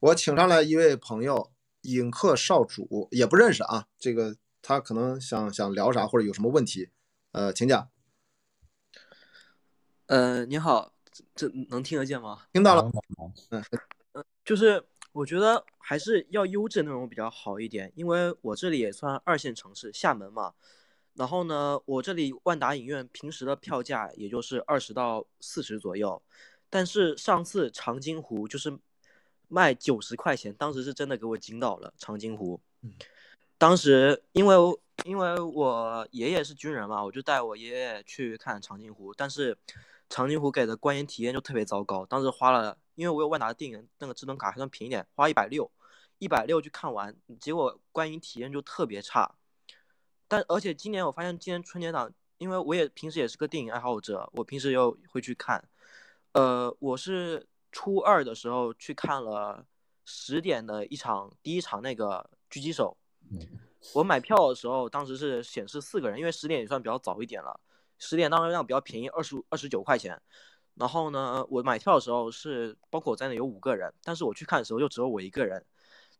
我请上来一位朋友，影客少主，也不认识啊。这个他可能想想聊啥，或者有什么问题，呃，请讲。呃，你好，这能听得见吗？听到了。嗯嗯，就是我觉得还是要优质内容比较好一点，因为我这里也算二线城市，厦门嘛。然后呢，我这里万达影院平时的票价也就是二十到四十左右，但是上次长津湖就是卖九十块钱，当时是真的给我惊到了。长津湖，当时因为因为我爷爷是军人嘛，我就带我爷爷去看长津湖，但是长津湖给的观影体验就特别糟糕。当时花了，因为我有万达的电影那个智能卡还算便宜点，花一百六，一百六去看完，结果观影体验就特别差。但而且今年我发现，今年春节档，因为我也平时也是个电影爱好者，我平时又会去看。呃，我是初二的时候去看了十点的一场第一场那个狙击手。我买票的时候，当时是显示四个人，因为十点也算比较早一点了。十点当时量比较便宜，二十五二十九块钱。然后呢，我买票的时候是包括我在内有五个人，但是我去看的时候就只有我一个人。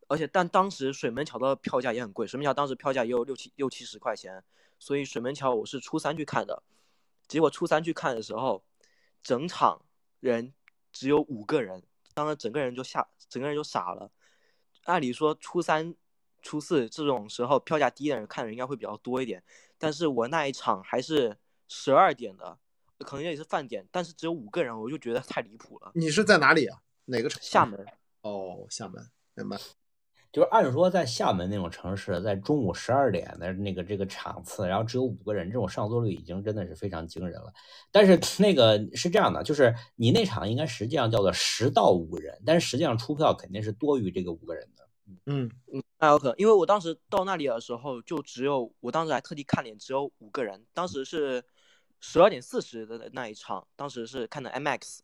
而且，但当时水门桥的票价也很贵，水门桥当时票价也有六七六七十块钱，所以水门桥我是初三去看的，结果初三去看的时候，整场人只有五个人，当时整个人就吓，整个人就傻了。按理说初三、初四这种时候票价低的人看的人应该会比较多一点，但是我那一场还是十二点的，可能也是饭点，但是只有五个人，我就觉得太离谱了。你是在哪里啊？哪个城？厦门。哦，厦门，明白。就是按说在厦门那种城市，在中午十二点的那个这个场次，然后只有五个人，这种上座率已经真的是非常惊人了。但是那个是这样的，就是你那场应该实际上叫做十到五个人，但是实际上出票肯定是多于这个五个人的。嗯嗯，那有可能，因为我当时到那里的时候就只有，我当时还特地看脸，只有五个人。当时是十二点四十的那一场，当时是看的 MX，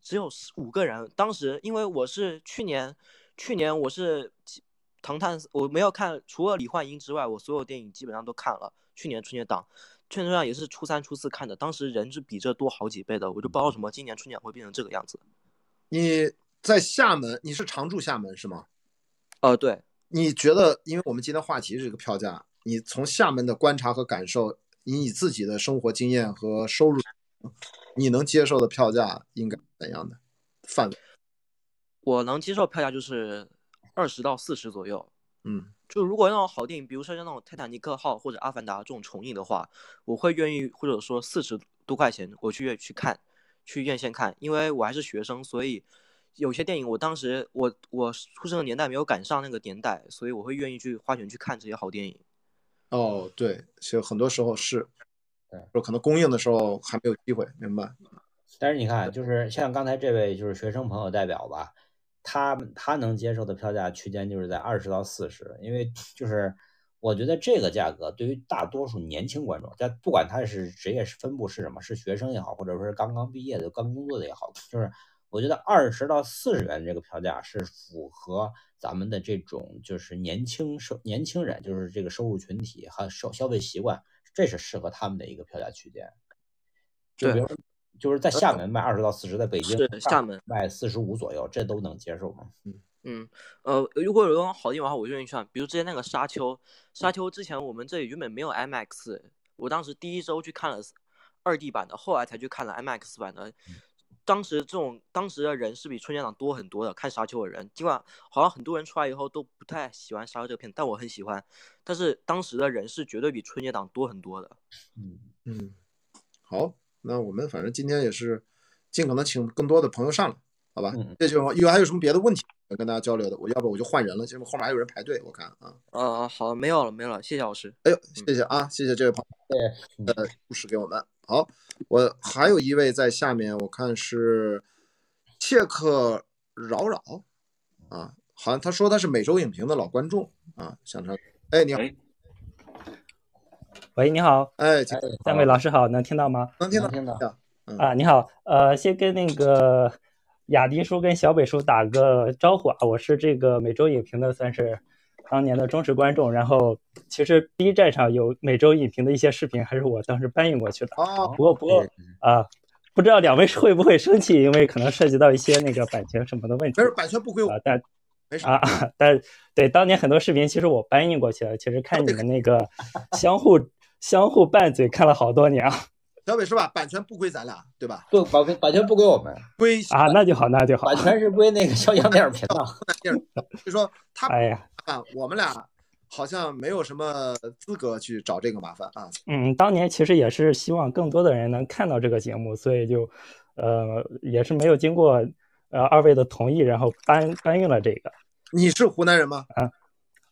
只有五个人。当时因为我是去年。去年我是《唐探》，我没有看，除了李焕英之外，我所有电影基本上都看了。去年春节档，春节档也是初三、初四看的，当时人是比这多好几倍的，我就不知道为什么今年春节会变成这个样子。你在厦门，你是常住厦门是吗？呃，对。你觉得，因为我们今天话题是这个票价，你从厦门的观察和感受，以你自己的生活经验和收入，你能接受的票价应该怎样的范围？我能接受票价就是二十到四十左右，嗯，就如果那种好电影，比如说像那种《泰坦尼克号》或者《阿凡达》这种重映的话，我会愿意或者说四十多块钱我去去看，去院线看，因为我还是学生，所以有些电影我当时我我出生的年代没有赶上那个年代，所以我会愿意去花钱去看这些好电影。哦，对，其实很多时候是，对，说可能公映的时候还没有机会，明白？但是你看，就是像刚才这位就是学生朋友代表吧。他他能接受的票价区间就是在二十到四十，因为就是我觉得这个价格对于大多数年轻观众，在不管他是职业是分布是什么，是学生也好，或者说是刚刚毕业的、刚工作的也好，就是我觉得二十到四十元这个票价是符合咱们的这种就是年轻收年轻人，就是这个收入群体和消消费习惯，这是适合他们的一个票价区间。就比如。就是在厦门卖二十到四十，在北京是厦门卖四十五左右，这都能接受吗？嗯嗯呃，如果有种好地方的话，我愿意去。比如之前那个沙丘，沙丘之前我们这里原本没有 IMAX，我当时第一周去看了二 D 版的，后来才去看了 IMAX 版的。当时这种当时的人是比春节档多很多的，看沙丘的人，尽管好像很多人出来以后都不太喜欢沙丘这个片，但我很喜欢。但是当时的人是绝对比春节档多很多的。嗯嗯，好。那我们反正今天也是尽可能请更多的朋友上来，好吧？这就有还有什么别的问题要跟大家交流的？我要不我就换人了，结果后面还有人排队，我看啊。啊啊好，没有了，没有了，谢谢老师。哎呦，谢谢啊，谢谢这位朋友的故事给我们。好，我还有一位在下面，我看是切克扰扰啊，好像他说他是每周影评的老观众啊，想成哎你好。喂，你好，哎，三位老师好，能听到吗？能听到，听到。啊，你好，呃，先跟那个雅迪叔跟小北叔打个招呼啊，我是这个每周影评的，算是当年的忠实观众。然后，其实 B 站上有每周影评的一些视频，还是我当时搬运过去的。哦。不过，不过啊，不知道两位会不会生气，因为可能涉及到一些那个版权什么的问题。但是版权不归我。但没事啊，但对当年很多视频，其实我搬运过去了。其实看你们那个相互相互拌嘴，看了好多年啊。小北是吧？版权不归咱俩，对吧？不，版权版权不归我们，归啊，那就好，那就好。版权是归那个小杨电影频道。就说他，哎呀，啊，我们俩好像没有什么资格去找这个麻烦啊。嗯，当年其实也是希望更多的人能看到这个节目，所以就呃也是没有经过呃二位的同意，然后搬搬运了这个。你是湖南人吗？啊，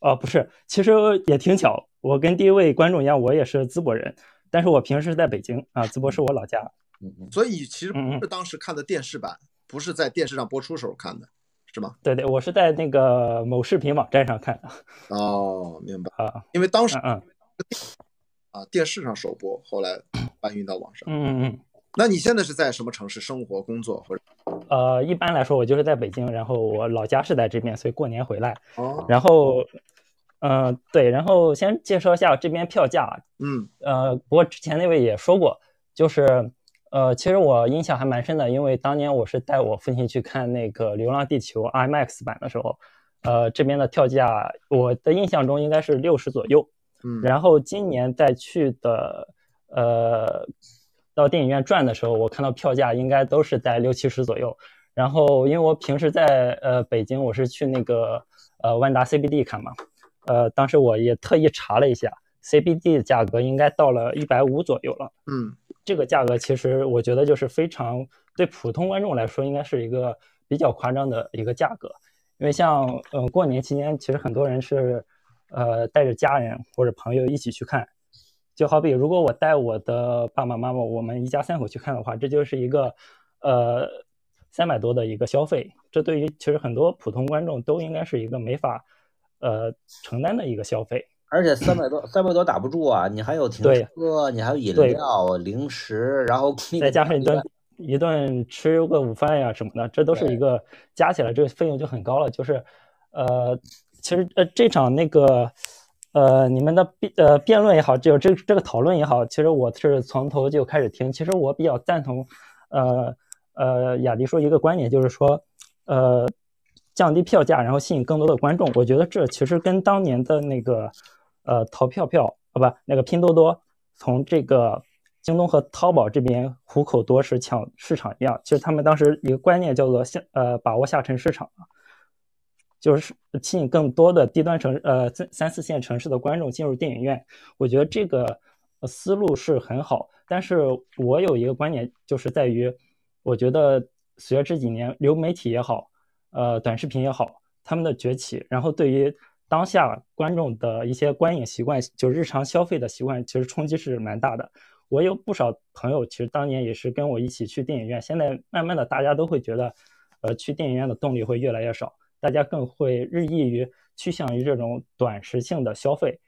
哦，不是，其实也挺巧，我跟第一位观众一样，我也是淄博人。但是我平时在北京啊，淄博是我老家，嗯所以其实不是当时看的电视版，不是在电视上播出时候看的，是吗？对对，我是在那个某视频网站上看的。哦，明白啊，因为当时嗯啊电视上首播，后来搬运到网上。嗯嗯嗯。那你现在是在什么城市生活工作或者？呃，一般来说我就是在北京，然后我老家是在这边，所以过年回来。哦。然后。嗯，对，然后先介绍一下这边票价。嗯，呃，不过之前那位也说过，就是，呃，其实我印象还蛮深的，因为当年我是带我父亲去看那个《流浪地球》IMAX 版的时候，呃，这边的票价，我的印象中应该是六十左右。嗯，然后今年再去的，呃，到电影院转的时候，我看到票价应该都是在六七十左右。然后因为我平时在呃北京，我是去那个呃万达 CBD 看嘛。呃，当时我也特意查了一下，CBD 的价格应该到了一百五左右了。嗯，这个价格其实我觉得就是非常对普通观众来说，应该是一个比较夸张的一个价格。因为像嗯过年期间，其实很多人是呃带着家人或者朋友一起去看。就好比如果我带我的爸爸妈妈，我们一家三口去看的话，这就是一个呃三百多的一个消费。这对于其实很多普通观众都应该是一个没法。呃，承担的一个消费，而且三百多，三百多打不住啊！你还有停车，你还有饮料、零食，然后再加上一顿一顿吃个午饭呀什么的，这都是一个加起来这个费用就很高了。就是，呃，其实呃这场那个呃你们的辩呃辩论也好，就这这个讨论也好，其实我是从头就开始听。其实我比较赞同呃呃雅迪说一个观点，就是说呃。降低票价，然后吸引更多的观众。我觉得这其实跟当年的那个，呃，淘票票啊，不，那个拼多多从这个京东和淘宝这边虎口夺食抢市场一样。其实他们当时一个观念叫做下，呃，把握下沉市场，就是吸引更多的低端城，呃，三三四线城市的观众进入电影院。我觉得这个思路是很好，但是我有一个观点，就是在于，我觉得随着这几年流媒体也好。呃，短视频也好，他们的崛起，然后对于当下观众的一些观影习惯，就日常消费的习惯，其实冲击是蛮大的。我有不少朋友，其实当年也是跟我一起去电影院，现在慢慢的大家都会觉得，呃，去电影院的动力会越来越少，大家更会日益于趋向于这种短时性的消费。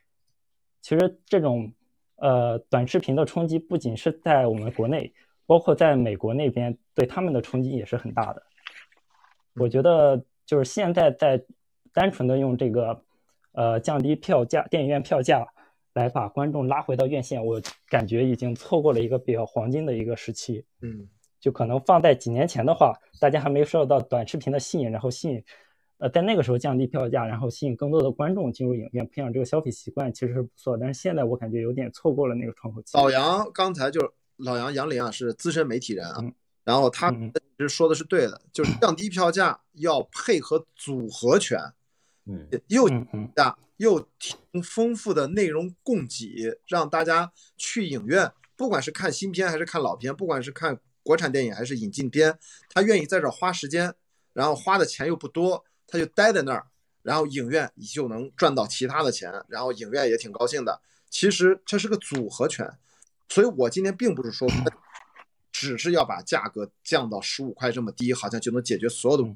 其实这种呃短视频的冲击，不仅是在我们国内，包括在美国那边，对他们的冲击也是很大的。我觉得就是现在在单纯的用这个，呃，降低票价、电影院票价来把观众拉回到院线，我感觉已经错过了一个比较黄金的一个时期。嗯，就可能放在几年前的话，大家还没受到短视频的吸引，然后吸引，呃，在那个时候降低票价，然后吸引更多的观众进入影院，培养这个消费习惯，其实是不错。但是现在我感觉有点错过了那个窗口期。老杨刚才就老杨杨林啊，是资深媒体人啊。然后他其实说的是对的，就是降低票价要配合组合拳，嗯，又价又挺丰富的内容供给，让大家去影院，不管是看新片还是看老片，不管是看国产电影还是引进片，他愿意在这花时间，然后花的钱又不多，他就待在那儿，然后影院你就能赚到其他的钱，然后影院也挺高兴的。其实这是个组合拳，所以我今天并不是说。只是要把价格降到十五块这么低，好像就能解决所有的，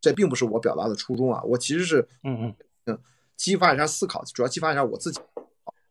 这并不是我表达的初衷啊。我其实是，嗯嗯嗯，激发一下思考，主要激发一下我自己。